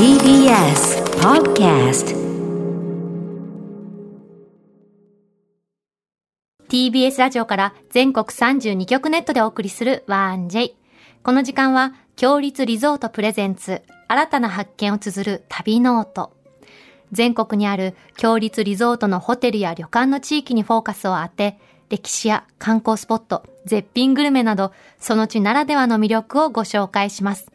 TBS Podcast TBS ラジオから全国32局ネットでお送りする 1J。この時間は、共立リゾートプレゼンツ、新たな発見を綴る旅ノート。全国にある共立リゾートのホテルや旅館の地域にフォーカスを当て、歴史や観光スポット、絶品グルメなど、その地ならではの魅力をご紹介します。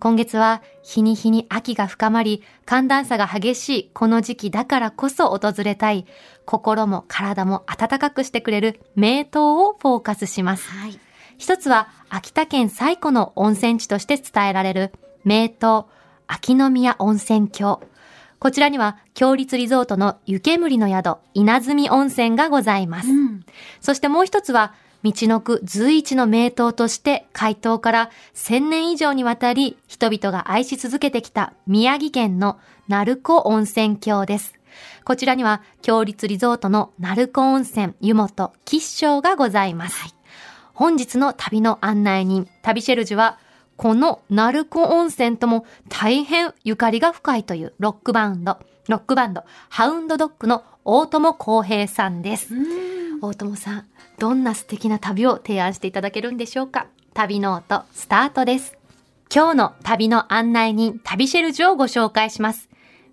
今月は日に日に秋が深まり、寒暖差が激しいこの時期だからこそ訪れたい、心も体も暖かくしてくれる名湯をフォーカスします。はい。一つは秋田県最古の温泉地として伝えられる名湯秋宮温泉郷。こちらには、強立リゾートの湯煙の宿、稲積温泉がございます。うん。そしてもう一つは、道の区随一の名湯として開湯から1000年以上にわたり人々が愛し続けてきた宮城県の鳴子温泉郷です。こちらには、強立リゾートの鳴子温泉湯本吉祥がございます。本日の旅の案内人、旅シェルジュは、この鳴子温泉とも大変ゆかりが深いというロックバンド、ロックバンド、ハウンドドッグの大友康平さんです。大友さん、どんな素敵な旅を提案していただけるんでしょうか？旅ノート、スタートです。今日の旅の案内人、旅シェルジュをご紹介します。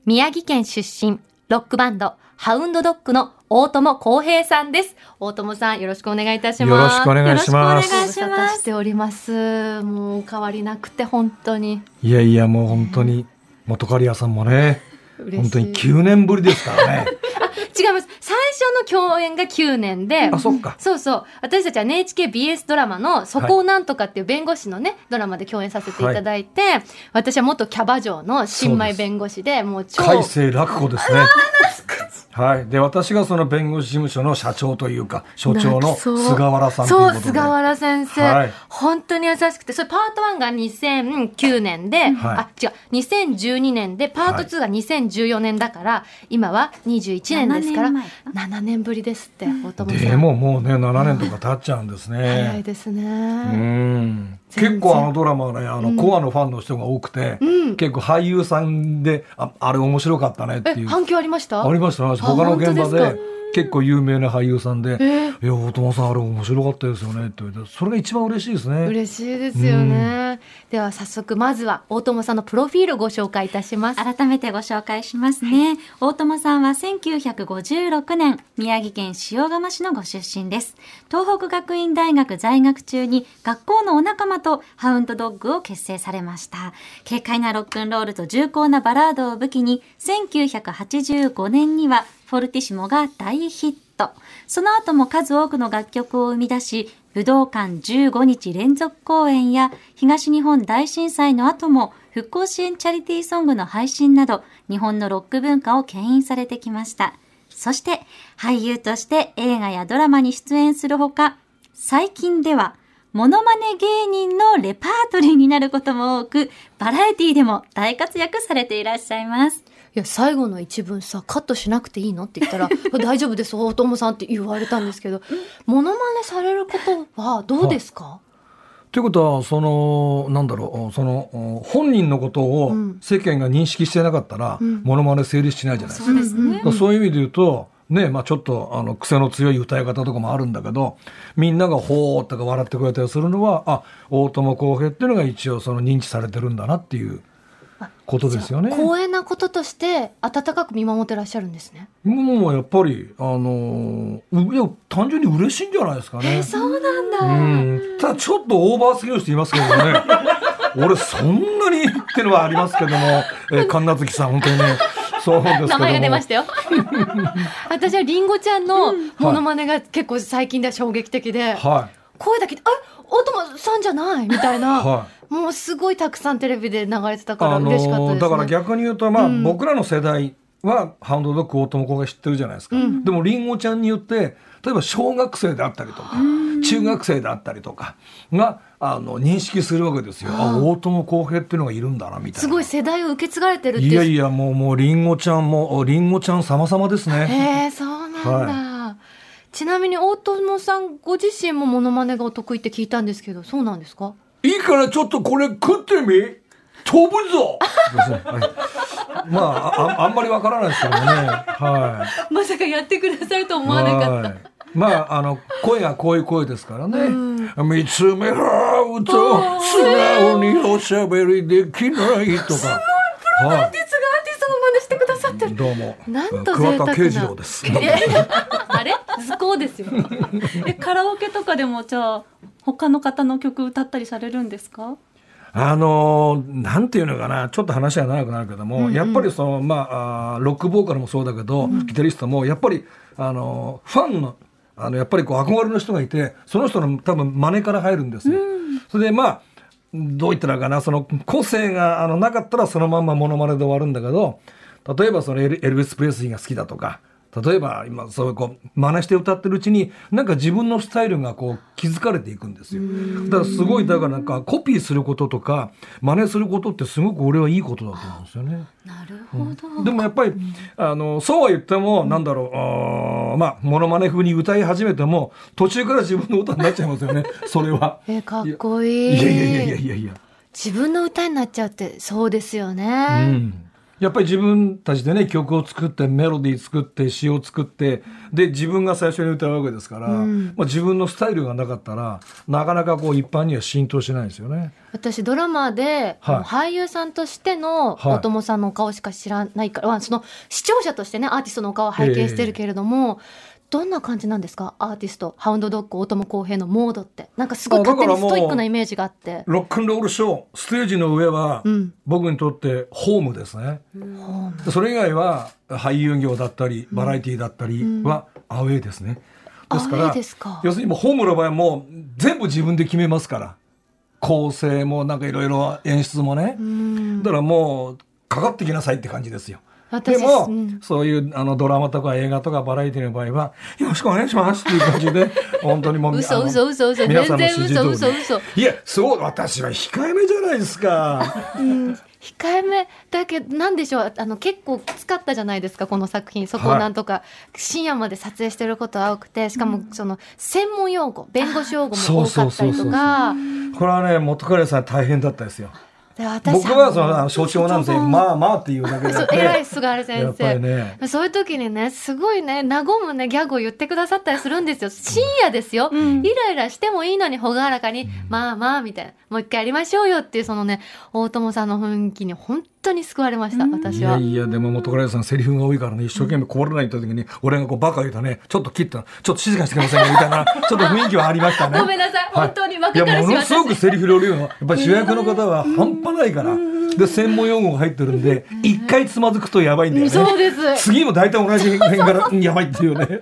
宮城県出身、ロックバンド、ハウンドドッグの大友康平さんです。大友さん、よろしくお願いいたします。よろしくお願いしますよろしくお願いしております。もう変わりなくて本当にいやいや、もう本当に、元カリアさんもね。本当に9年ぶりですからね。初の共演が9年で、あ、そっか。そうそう。私たちは NHKBS ドラマのそこをなんとかっていう弁護士のね、ドラマで共演させていただいて、私は元キャバ嬢の新米弁護士で、もう超、海星楽子ですね。はい。で、私がその弁護士事務所の社長というか、所長の菅原さんというそう、ことで。菅原先生、はい本当に優しくて、それパート1が2009年で、はいあ、違う、2012年で、パート2が2014年だから、今は21年ですから、7年7年ぶりですって、大友さん。でももうね、7年とか経っちゃうんです早いね。ですね。うん。結構あのドラマはね、あの、コアのファンの人が多くて、うん結構俳優さんで、ああれ面白かったねってえ、いう。反響ありました？ありました、他の現場で結構有名な俳優さんで、えいや、大友さんあれ面白かったですよねって言われて、それが一番嬉しいですね。嬉しいですよね。では早速まずは大友さんのプロフィールをご紹介いたします。改めてご紹介しますね。大友さんは1956年、宮城県塩釜市のご出身です。東北学院大学在学中に学校のお仲間とハウンドドッグを結成されました。軽快なロックンロールと重厚なバラードを武器に、1985年にはフォルティシモが大ヒット。その後も数多くの楽曲を生み出し、武道館15日連続公演や東日本大震災の後も復興支援チャリティーソングの配信など日本のロック文化を牽引されてきました。そして俳優として映画やドラマに出演するほか、最近ではモノマネ芸人のレパートリーになることも多く、バラエティでも大活躍されていらっしゃいます。いや最後の一文さカットしなくていいのって言ったら 大丈夫です大友さんって言われたんですけど、モノマネされることはどうですか？とい。うことは、その、なんだろう、その、本人のことをうん。世間が認識してなかったら、ん。モノマネ成立しないじゃないですか。そういう意味で言うと、ね、まあちょっと、あの、癖の強い歌い方とかもあるんだけど、みんながほーっとか笑ってくれたりするのは、あ、大友康平っていうのが一応その認知されてるんだなっていうことですよね。光栄なこととして温かく見守ってらっしゃるんですね。もうやっぱり、あのいや、単純に嬉しいんじゃないですかね。そうなんだ。うんただちょっとオーバーすぎる人いますけどね。俺そんなにってのはありますけども、えー、神奈月さん本当にね、そうです。名前が出ましたよ。私はりんごちゃんのモノマネが結構最近では衝撃的で、は声だけで、あ大友さんじゃない？みたいい。な、はもうすごいたくさんテレビで流れてたい。から嬉しかったです、ね。ーだから逆に言うと、まあ、うん僕らの世代はハウンドドッグ大友子が知ってるじゃないですか。うんでもりんごちゃんによって、例えば小学生であったりとか、中学生であったりとかが、あの、認識するわけですよ。あ、大友康平っていうのがいるんだな、みたいな。すごい世代を受け継がれてるっていやいや、もう、もう、りんごちゃんも、りんごちゃん様々ですね。へえ、そうなんだ。ちなみに大友さんご自身もモノマネがお得意って聞いたんですけど、そうなんですか？いいからちょっとこれ食ってみ？飛ぶぞ！まあああんまりわからないですけどもね。はい。まさかやってくださると思わなかった。はい。まあ、あの、声がこういう声ですからね。見つめ合うと、素直におしゃべりできないとか。はアーティストがアーティストの真似してくださってい。る。どうも。なんと桑贅沢な田慶次郎です。あれ？図工ですよ。えカラオケとかでもじゃあ他の方の曲歌ったりされるんですか？あのーなんていうのかな、ちょっと話が長くなるけども、やっぱりその、まあ、ロックボーカルもそうだけど、ギタリストも、やっぱり、あのーファンの、あの、やっぱりこう憧れの人がいて、その人の多分真似から入るんですよ。それでまあ、どう言ったらかな、その個性があのなかったらそのまんまモノマネで終わるんだけど、例えばそのエルエルヴィス・プレスリーが好きだとか、例えば今そういうこう真似して歌ってるうちになんか自分のスタイルがこう気づかれていくんですよ。だからすごいだからなんかコピーすることとか真似することってすごく俺はいいことだと思うんですよね。なるほど、でもやっぱり、あの、そうは言っても、なんだろう、あーまあ、モノマネ風に歌い始めても、途中から自分の歌になっちゃいますよね、それは。え、かっこいい。いやいやいやいやいや。自分の歌になっちゃうって、そうですようね。ん。やっぱり自分たちでね、曲を作って、メロディー作って、詩を作って、で、自分が最初に歌うわけですから、まあ自分のスタイルがなかったら、なかなかこう一般には浸透しないですよね。私ドラマで、はい。俳優さんとしてのはい。大友さんのお顔しか知らないから、まあその視聴者としてねアーティストのお顔を拝見してるけれども、どんな感じなんですか？アーティストハウンドドッグ大友康平のモードってなんかすごい勝手にストイックなイメージがあってロックンロールショー、ステージの上はうん、僕にとってホームですね。でそれ以外は俳優業だったり、バラエティーだったりはアウェーですね。ですからアウェーですか要するにもうホームの場合はもう全部自分で決めますから。構成もなんかいろいろ演出もね。だからもうかかってきなさいって感じですよ。私でも、うん。そういうあのドラマとか映画とかバラエティの場合は、よろしくお願いしますっていう感じで、本当にもう、嘘嘘嘘嘘。皆さんの全然指示通り。嘘嘘嘘。いや、そう、私は控えめじゃないですか。控えめだけどなんでしょう。あの結構きつかったじゃないですかこの作品。そこはい。をなんとか深夜まで撮影してることが多くて。しかもその専門用語弁護士用語も多かったりとか。これはね、元彼さん大変だったですよ。で私僕はそのあの象徴なんで、まあまあっていうだけで。偉い菅原先やっぱり生、ね。そういう時にねすごいね和むねギャグを言ってくださったりするんですよ。深夜ですよ、イライラしてもいいのに朗らかに、まあまあみたいな。もう一回やりましょうよっていうそのね大友さんの雰囲気に本当に救われました、い私は。やいや、でも元彼さんセリフが多いからね、一生懸命こぼれないって時に、俺がこうバカ言うとね、ちょっと切ったちょっと静かにしてくださいね、みたいな、ちょっと雰囲気はありましたね。ごめんなさいは本当に若かりしいや、ものすごく私。セリフ量量が、やっぱり主役の方は半端ないから。で、専門用語が入ってるんで、一回つまずくとやばいんだよね。そうです。次も大体同じ辺からうんやばいっていうね。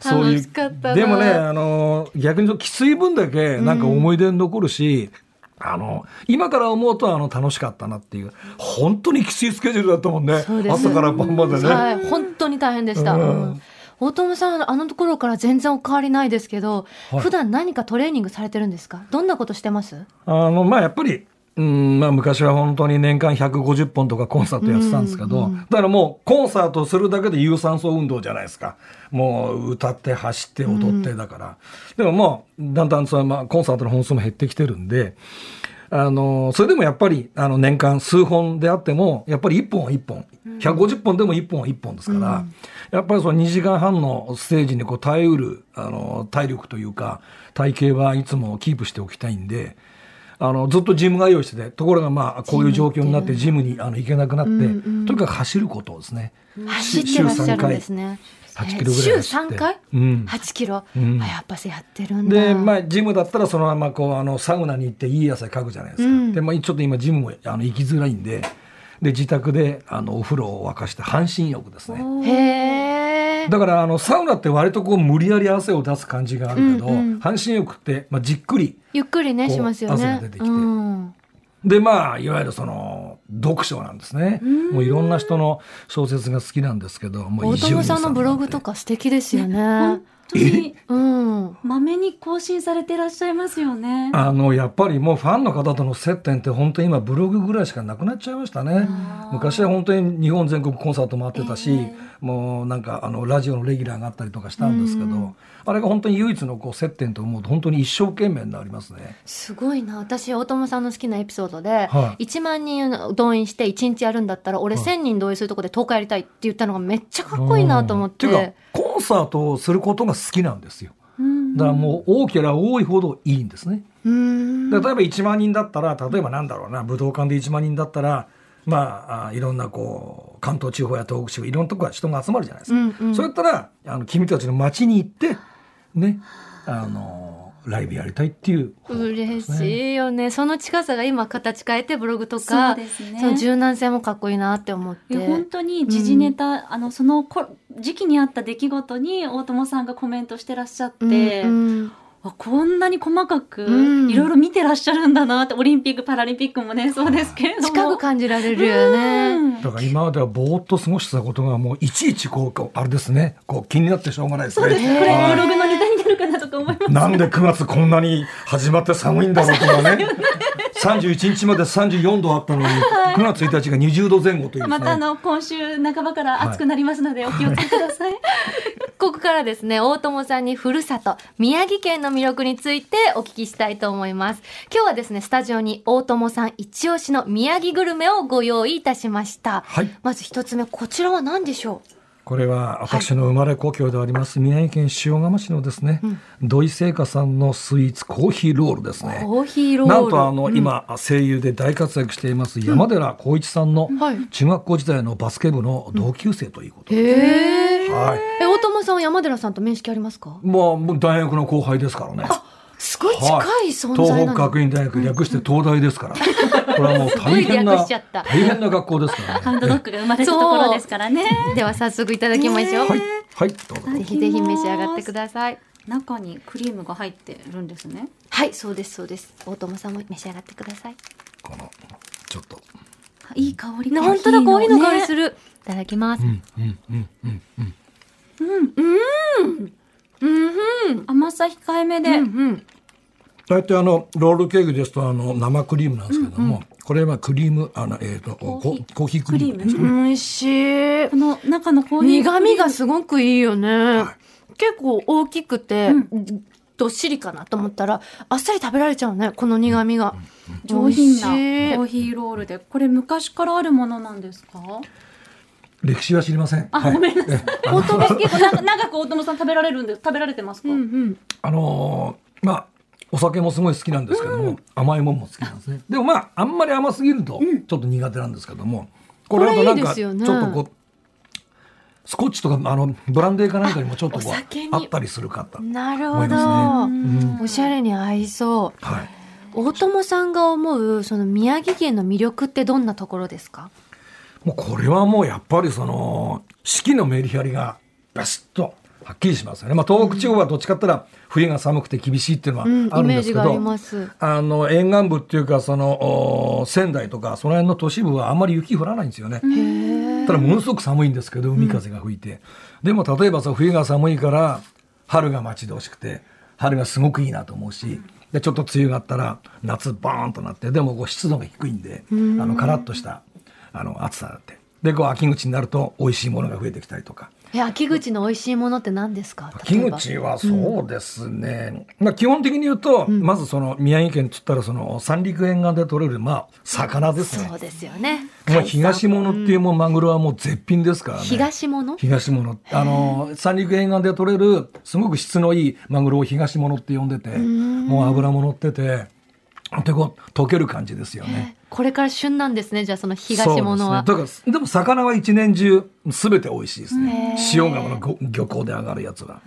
そういう。でもね、あの、逆にきつい分だけなんか思い出に残るし、あの、今から思うとあの楽しかったなっていう、本当にきついスケジュールだったもんね。朝から晩までね。はい、本当に大変でした。うん。うん。大友さん、あのところから全然お変わりないですけど、はい。普段何かトレーニングされてるんですか？どんなことしてます？あの、まあ、やっぱり、うん、まあ、昔は本当に年間150本とかコンサートやってたんですけど、だからもう、コンサートするだけで有酸素運動じゃないですか。もう、歌って、走って、踊ってだから。でももう、だんだんその、まあ、コンサートの本数も減ってきてるんで、あの、それでもやっぱり、あの、年間数本であっても、やっぱり1本は1本。150本でも1本は1本ですから、やっぱりその2時間半のステージにこう耐えうる、あの、体力というか、体型はいつもキープしておきたいんで、あの、ずっとジム通いしてて、ところがまあ、こういう状況になってジムにあの行けなくなって、とにかく走ることですね。走ってらっしゃるんですね。8キロぐらい走って週3回、うん8キロ、うんあやっぱしやってるんだ。で、まあ、ジムだったらそのままこう、あの、サウナに行っていい汗かくじゃないですか。うんで、まあ、ちょっと今ジムもあの行きづらいんで、で、自宅であの、お風呂を沸かして半身浴ですね。へえ。だから、あの、サウナって割とこう、無理やり汗を出す感じがあるけど、うんうん半身浴って、まあ、じっくり、ゆっくりね、しますよね。汗が出てきてうんで、まあ、いわゆるその、読書なんですね。もういろんな人の小説が好きなんですけど、もう大伊集院友さんのブログとか素敵ですよね。本当にうん。まめに更新されてらっしゃいますよね。あのやっぱりもうファンの方との接点って本当に今ブログぐらいしかなくなっちゃいましたね昔は本当に日本全国コンサート回ってたし、えもうなんかあのラジオのレギュラーがあったりとかしたんですけど、あれが本当に唯一のこう接点と思うと本当に一生懸命になりますね。すごいな。私、大友さんの好きなエピソードで、はい1万人動員して1日やるんだったら、俺はい1000人動員するとこで10日やりたいって言ったのがめっちゃかっこいいなと思っうんていうかて。コンサートをすることが好きなんですよ。うんだからもう多ければ多いほどいいんですね。例えば1万人だったら例えばなんだろうな武道館で1万人だったらまああいろんなこう関東地方や東北地方いろんなとこから人が集まるじゃないですか。うんうんそうやったらあの君たちの街に行ってねあのライブやりたいっていうね、嬉しいよね。その近さが今形変えてブログとそうか、ですね。その柔軟性もかっこいいなって思って。本当に時事ネタ、あのそのこ時期にあった出来事に大友さんがコメントしてらっしゃって、うんうんあこんなに細かくうんいろいろ見てらっしゃるんだなってオリンピックパラリンピックもねそうですけれども近く感じられるよね。うんだから今まではぼーっと過ごしてたことがもういちいちこうこうあれですねこう気になってしょうがないですね。そうですねこれはいブログのとか思いますなんで9月こんなに始まって寒いんだろうとかね。31日まで34度あったのに、9月1日が20度前後という。またあの今週半ばから暑くなりますのでお気をつけください、ここからですね、大友さんにふるさと、宮城県の魅力についてお聞きしたいと思います。今日はですね、スタジオに大友さん一押しの宮城グルメをご用意いたしました。はい。まず一つ目、こちらは何でしょこれは私の生まれ故郷であります、宮城県塩釜市のですね、土井製菓さんのスイーツコーヒーロールですう、ね。コーヒーロール。なんとあの、うん、今声優で大活躍しています山寺宏一さんのはい中学校時代のバスケ部の同級生ということで、へーはい。え、大友さんは山寺さんと面識ありますか？まあ大学の後輩ですからね。すごい近い存在東なの。北学院大学略して東大ですから。これはもう大変な略しちゃった大変な学校ですからね。ハンドドッグが生まれたところですからね では早速いただきましょう。はいはいどうぞ。ぜひぜひ召し上がってください。中にクリームが入ってるんですねはい、そうです、そうです。大友さんも召し上がってください。このちょっと。あいい香りね本当だ、コーヒーの香りるする。いただきます。うんうんうんうんうん。うん、甘さ控えめで、うん、うん。大体あのロールケーキですとあの生クリームなんですけども、これはクリームあのえっ、とココーヒー。コーヒークリーム。ですね。美味しい。こ。の中のコーヒー。苦味がすごくいいよね。は結構大きくて、どっしりかなと思ったら、あっさり食べられちゃうね、この苦味が。上品なコーヒーロールで。これ昔からあるものなんですか？歴史は知りません。あ、はい。ごめんなさい。え大友結構長長く大友さん食べられるんで食べられてますか、うんうん。あのーまあお酒もすごい好きなんですけども、甘いもんも好きなんですね。でもまああんまり甘すぎるとちょっと苦手なんですけども、これだとなんかちょっとこう。スコッチとかあのブランデーかなんかにもちょっとこうあったりする方。なるほど。うんおしゃれに合いそう。はい。大友さんが思う、その宮城県の魅力ってどんなところですか？もうこれはもうやっぱりその四季のメリハリがバシッとはっきりしますよね。まあ東北地方はどっちかって言ったら冬が寒くて厳しいっていうのはうん、あるんですけど、あの沿岸部っていうかそのお仙台とかその辺の都市部はあんまり雪降らないんですよね。ただものすごく寒いんですけど海風が吹いて、でも例えばさ冬が寒いから春が待ち遠しくて春がすごくいいなと思うしでちょっと梅雨があったら夏バーンとなってでもこう湿度が低いんであのカラッとしたあの暑さになって。でこう秋口になると美味しいものが増えてきたりとかえ、秋口の美味しいものって何ですか？秋口はそうですね、まあ基本的に言うと、まずその宮城県っつったらその三陸沿岸で取れるまあ魚ですね。そうですよね。もう東物っていうもうマグロはもう絶品ですからね。東物？東物。あの、三陸沿岸で取れる、すごく質のいいマグロを東物って呼んでて、もう脂も乗ってて、でこう、溶ける感じですよね。これから旬なんですね、じゃあその東物は。ね。だから、でも魚は一年中、すべて美味しいですねへ。ー塩釜のご漁港で上がるやつは。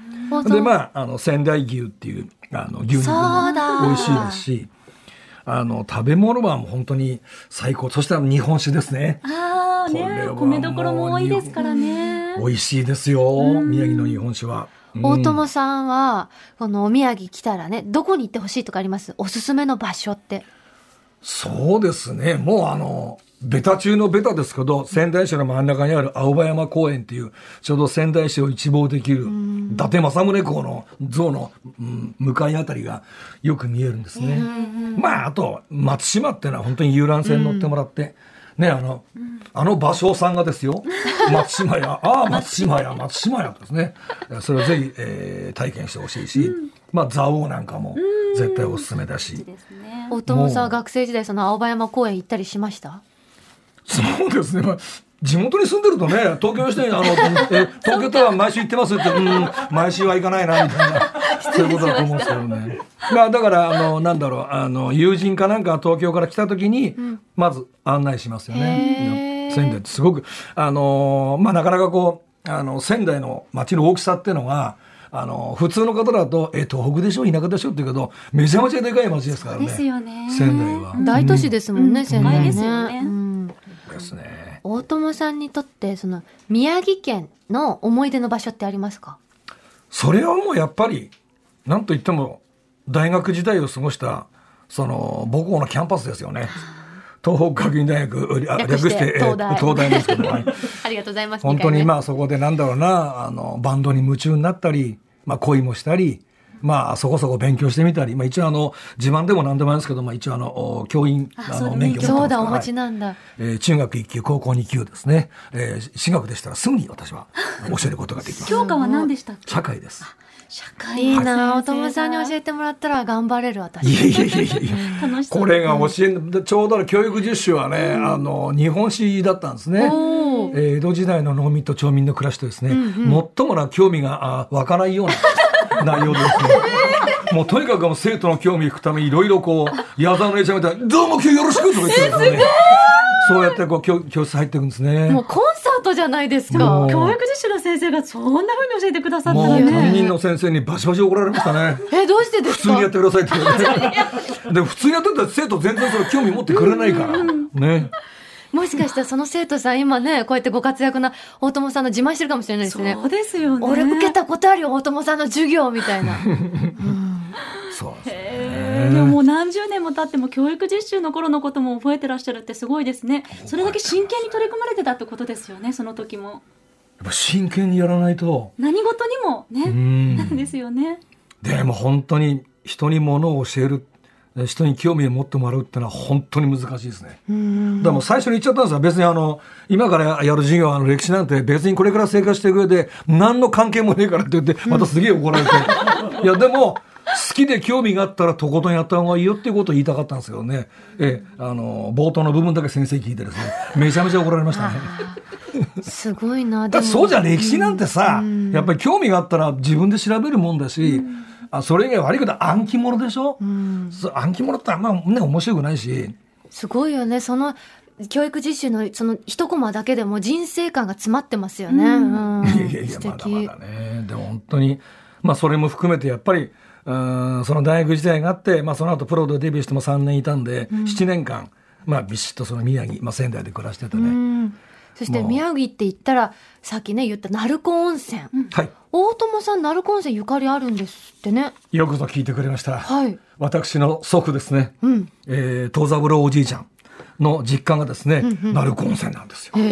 で、まあ、あの、仙台牛っていう、あの、牛肉もだ美味しいですし、あの、食べ物はもう本当に最高。そしたら日本酒ですね。ああね米どころも多いですからね美味しいですよ。宮城の日本酒は。うん大友さんは、このお土産来たらね、どこに行ってほしいとかあります？おすすめの場所って。そうですね。もうあの、ベタ中のベタですけど、仙台市の真ん中にある青葉山公園っていう、ちょうど仙台市を一望できる、伊達政宗公の像の、うん向かいあたりがよく見えるんですね。まあ、あと、松島っていうのは本当に遊覧船乗ってもらって、ね、あの、あの芭蕉さんがですよ、松島や、ああ、松島や、松島やですね。それをぜひ、えー体験してほしいし、まあ、蔵王なんかも絶対おすすめだし。ですね。大友さんは学生時代その青葉山公園行ったりしました？そうですね。まあ地元に住んでるとね、東京の人に、あの、え東京とは毎週行ってますって、うん、毎週は行かないな、みたいな、そういうことだと思うんですけどね。まあ、だから、あの、なんだろう、あの、友人かなんかが東京から来た時に、まず案内しますよへね。ー仙台ってすごく、あの、まあ、なかなかこう、あの、仙台の街の大きさっていうのが、あの、普通の方だと、え、東北でしょ田舎でしょって言うけど、めちゃめちゃでかい街ですからね。ですよね仙台は。大都市ですもんね、うん仙台ですよねうんですね。大友さんにとってその宮城県の思い出の場所ってありますか？それはもうやっぱり、なんといっても、大学時代を過ごした、その、母校のキャンパスですよね。東北学院大学、あ略してえー東大東大ですけど、はい ありがとうございます。本当にまあそこでなんだろうな、あの、バンドに夢中になったり、まあ恋もしたり、まあそこそこ勉強してみたり、まあ一応あの、自慢でも何でもないんですけど、まあ一応あの、お教員、あの、免許そうだ、お持ちなんだ。えー中学1級、高校2級ですね。えー進学でしたらすぐに私は教えることができます。教科は何でしたっけ？社会です。社会いいな、はい大友さんに教えてもらったら頑張れる私。いやいやいやいやいや。楽しそうこれが教えでちょうど教育実習はね、あの日本史だったんですね。えー江戸時代の農民と町民の暮らしとですね、最もな興味があ湧かないような内容でですね。もうとにかくもう生徒の興味引くためにいろいろこう矢沢の姉ちゃんみたいに「どうも今日よろしく」とか言ってですねそうやってこう教教室入っていくんですね。もうコンサートじゃないですか。教育実習の先生がそんな風に教えてくださったらね。担任の先生にバシバシ怒られましたね。え、どうしてですか？普通にやってくださいって言われて。で、普通にやってたら生徒全然それ興味持ってくれないから。ね。もしかしたらその生徒さん今ね、こうやってご活躍な大友さんの自慢してるかもしれないですね。そうですよね。俺受けたことあるよ、大友さんの授業みたいな。そうですでももう何十年も経っても教育実習の頃のことも覚えてらっしゃるってすごいですね。それだけ真剣に取り組まれてたってことですよね、その時も。やっぱ真剣にやらないと。何事にもうね、んなんですよね。でも本当に人に物を教える。人に興味を持ってもらうってのは本当に難しいですね。うんでも最初に言っちゃったんですよ。別にあの、今からやる授業、あの歴史なんて別にこれから生活していく上で何の関係もねえからって言って、またすげえ怒られて。いや、でも、好きで興味があったらとことんやった方がいいよっていうことを言いたかったんですけどね。ええ、あの、冒頭の部分だけ先生聞いてですね、めちゃめちゃ怒られましたね。すごいな。だそうじゃん歴史なんてさ、うんやっぱり興味があったら自分で調べるもんだし、あそれ以外悪いことは暗記物でしょ、うんそう暗記物ってあんまね面白くないし。すごいよね。その、教育実習のその一コマだけでも人生観が詰まってますよね。うんうんいやいやまだ敵まだね。でも本当に、まあそれも含めてやっぱり、うんその大学時代があって、まあその後プロでデビューしても3年いたんで、7年間、まあビシッとその宮城、まあ仙台で暮らしててうね。んそして宮城って言ったら、さっきね言った鳴子温泉。はい。大友さん鳴子温泉ゆかりあるんですってね。よくぞ聞いてくれました。はい。私の祖父ですね、うん。えー、東三郎おじいちゃんの実家がですね、鳴子温泉なんですよ。まさ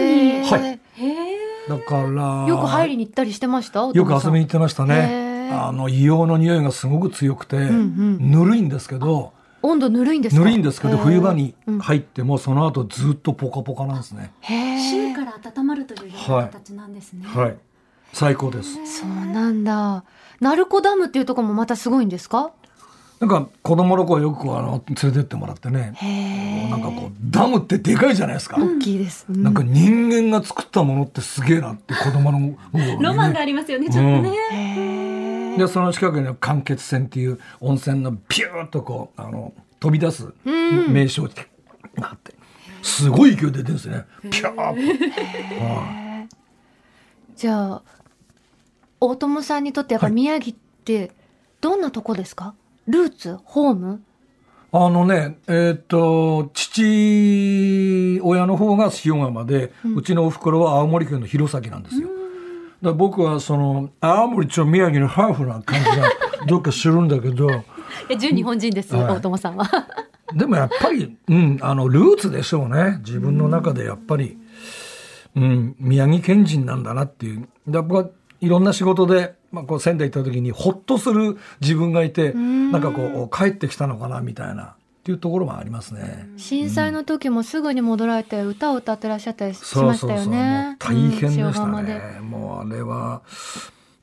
にはいへえ。だから、よく入りに行ったりしてました？よく遊びに行ってましたへね。ーあの、硫黄の匂いがすごく強くて、んぬるいんですけど、温度ぬるいんですか？ぬるいんですけど、冬場にうん入っても、その後ずっとポカポカなんですね。へえ。芯から温まるというような形なんですね。はい。最高です。そうなんだ。鳴子ダムっていうところもまたすごいんですか？なんか、子供の子はよくこうあの、連れてってもらってね、へえ。なんかこう、ダムってでかいじゃないですか。大きいです。うんなんか人間が作ったものってすげえなって子供のねロマンがありますよね、ちょっとね。でその近くには間欠泉っていう温泉のピューッとこうあの飛び出すうん。名称があって。すごい勢いで出てるんですね。ピューッと、はいじゃあ大友さんにとってやっぱ宮城ってどんなとこですか、ルーツホーム？あのねえーっと父親の方が塩釜で、うちのおふくろは青森県の弘前なんですよ。だから僕はその青森と宮城のハーフな感じが どっかするんだけど。え純日本人です、はい。大友さんは。でもやっぱり、うん、あの、ルーツでしょうね。自分の中でやっぱり、うん、宮城県人なんだなっていう。で僕はいろんな仕事で、まあ、こう仙台行った時にほっとする自分がいて、なんかこう、帰ってきたのかなみたいな、っていうところもありますね。震災の時もすぐに戻られて歌を歌ってらっしゃったりしましたよね。大変でしたね。もうあれは、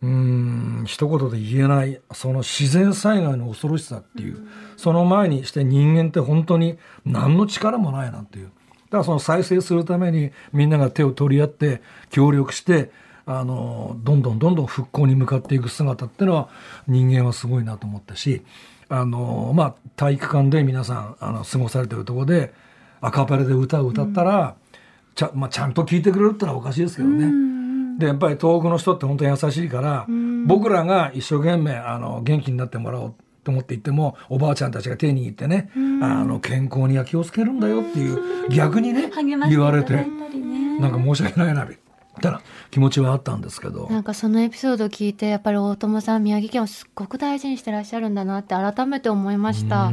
うん、一言で言えない、その自然災害の恐ろしさっていう、その前にして人間って本当に何の力もないなっていう。だからその再生するためにみんなが手を取り合って協力して、あの、どんどんどんどん復興に向かっていく姿っていうのは人間はすごいなと思ったし、あの、まあ、体育館で皆さん、あの、過ごされてるところで、アカペラで歌を歌ったら、ちゃ,、まあ、ちゃんと聴いてくれるってのはおかしいですけどね。でやっぱり東北の人って本当に優しいから、僕らが一生懸命あの元気になってもらおうと思って言ってもおばあちゃんたちが手に握ってね、あの健康には気をつけるんだよっていう逆にね言われてねなんか申し訳ないなみたいな気持ちはあったんですけど。なんかそのエピソードを聞いてやっぱり大友さん宮城県をすっごく大事にしてらっしゃるんだなって改めて思いました。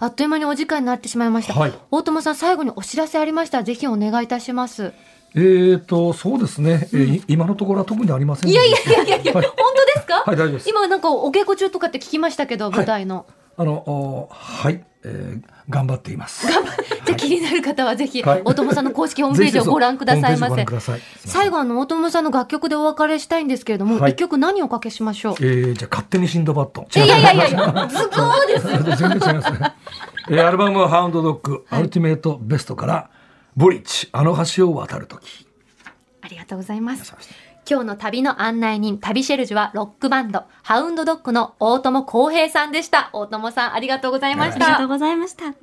あっという間にお時間になってしまいました、はい。大友さん最後にお知らせありました。らぜひお願いいたします。えーとそうですね、えーい今のところは特にありませんいやいやいやいやはい。本当ですか、はい大丈夫です。今なんかお稽古中とかって聞きましたけど、舞台の。あのおはい、えー頑張っていますじゃあ気になる方はぜひ、はい大友さんの公式ホームページをご覧くださいませ最後あの大友さんの楽曲でお別れしたいんですけれども、一、はい曲何をおかけしましょう？えーじゃあ勝手にシンドバッドいやいやいやいや、すごいです。全然違いますね。えーアルバムはハウンドドッグ、アルティメイトベストから、ブリッジ、あの橋を渡るとき。ありがとうございます。今日の旅の案内人、旅シェルジュはロックバンド、ハウンドドッグの大友康平さんでした。大友さん、ありがとうございました。ありがとうございました。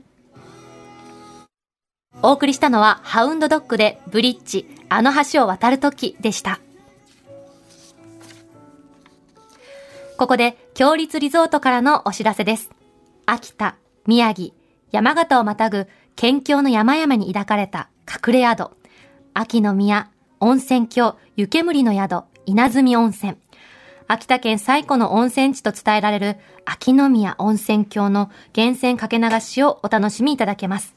お送りしたのは、ハウンドドッグで、ブリッジ、あの橋を渡るときでした。ここで、強立リゾートからのお知らせです。秋田、宮城、山形をまたぐ、県境の山々に抱かれた隠れ宿、秋の宮、温泉郷、湯煙の宿、稲積温泉。秋田県最古の温泉地と伝えられる秋の宮温泉郷の源泉かけ流しをお楽しみいただけます。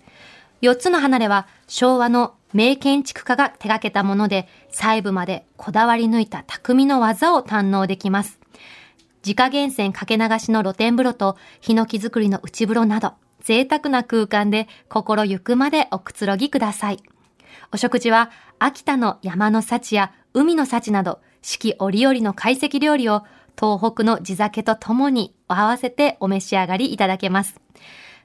4つの離れは昭和の名建築家が手掛けたもので細部までこだわり抜いた匠の技を堪能できます。自家源泉かけ流しの露天風呂とヒノキ作りの内風呂など贅沢な空間で心ゆくまでおくつろぎください。お食事は秋田の山の幸や海の幸など四季折々の懐石料理を東北の地酒とともに合わせてお召し上がりいただけます。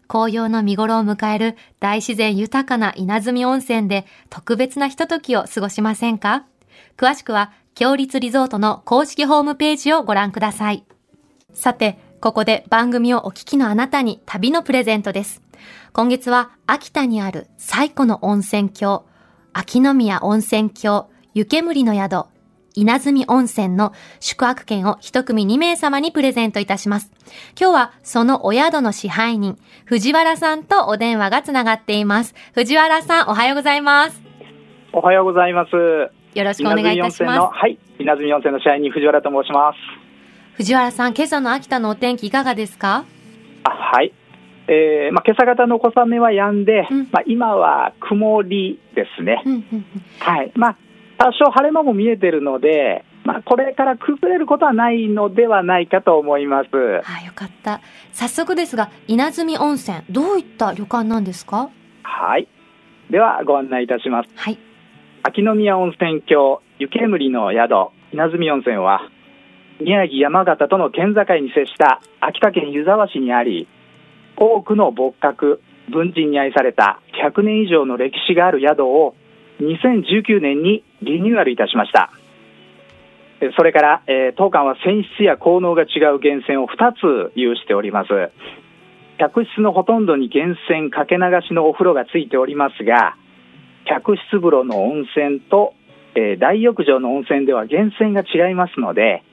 紅葉の見頃を迎える大自然豊かな稲積温泉で特別なひとときを過ごしませんか？詳しくは、強立リゾートの公式ホームページをご覧ください。さて、ここで番組をお聞きのあなたに旅のプレゼントです。今月は秋田にある最古の温泉郷、秋宮温泉郷、湯煙の宿、稲積温泉の宿泊券を一組2名様にプレゼントいたします。今日はそのお宿の支配人、藤原さんとお電話がつながっています。藤原さん、おはようございます。おはようございます。よろしくお願いいたし稲積温泉のます。はい、稲積温泉の社員に藤原と申します。藤原さん、今朝の秋田のお天気いかがですか？あはい。えー、まあ今朝方の小雨は止んで、うんまあ今は曇りですね。うんうんうんはい。まあ多少晴れ間も見えてるので、まあこれから崩れることはないのではないかと思います。あ、よかった。早速ですが、稲積温泉、どういった旅館なんですか？はい。ではご案内いたします。はい。秋宮温泉郷湯煙の宿稲積温泉は宮城山形との県境に接した秋田県湯沢市にあり多くの仏閣文人に愛された100年以上の歴史がある宿を2019年にリニューアルいたしました。それから、えー当館は泉質や効能が違う源泉を2つ有しております。客室のほとんどに源泉かけ流しのお風呂がついておりますが客室風呂の温泉と、えー大浴場の温泉では源泉が違いますので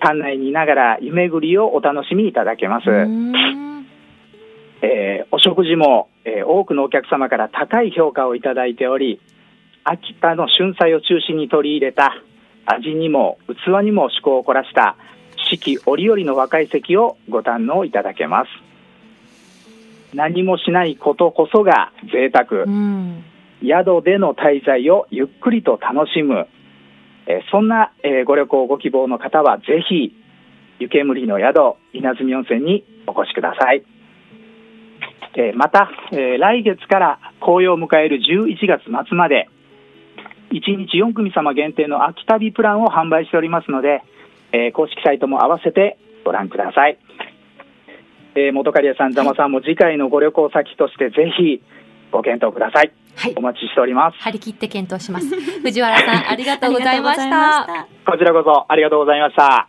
館内にいながら湯巡りをお楽しみいただけます、えーお食事も、えー多くのお客様から高い評価をいただいており秋田の春菜を中心に取り入れた味にも器にも趣向を凝らした四季折々の若い席をご堪能いただけます何もしないことこそが贅沢。うん。宿での滞在をゆっくりと楽しむ、えーそんな、えーご旅行ご希望の方はぜひ湯煙の宿稲積温泉にお越しください、えーまた、えー来月から紅葉を迎える11月末まで1日4組様限定の秋旅プランを販売しておりますので、えー公式サイトも合わせてご覧ください、えー元刈谷さん、ざまさんも次回のご旅行先としてぜひご検討くださいはいお。待ちしております張り切って検討します。藤原さん、ありがとうございました。まこちらこそありがとうございました。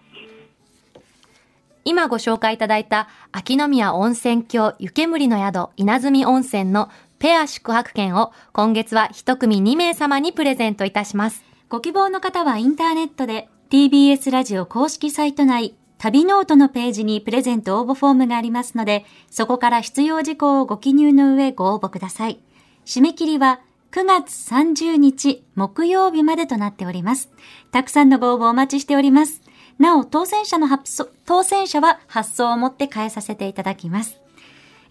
今ご紹介いただいた秋宮温泉郷湯煙の宿稲積温泉のペア宿泊券を今月は一組2名様にプレゼントいたします。ご希望の方はインターネットで TBS ラジオ公式サイト内旅ノートのページにプレゼント応募フォームがありますので、そこから必要事項をご記入の上ご応募ください。締め切りは9月30日木曜日までとなっております。たくさんのご応募お待ちしております。なお、当選者の発送、当選者は発送をもって代えさせていただきます。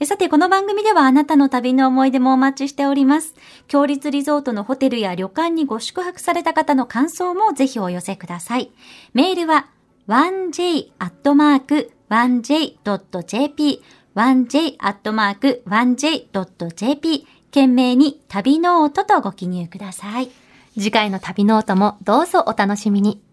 さて、この番組ではあなたの旅の思い出もお待ちしております。共立リゾートのホテルや旅館にご宿泊された方の感想もぜひお寄せください。メールは 1j.1j.jp 1j.1j.jp 件名に旅ノートとご記入ください。次回の旅ノートもどうぞお楽しみに。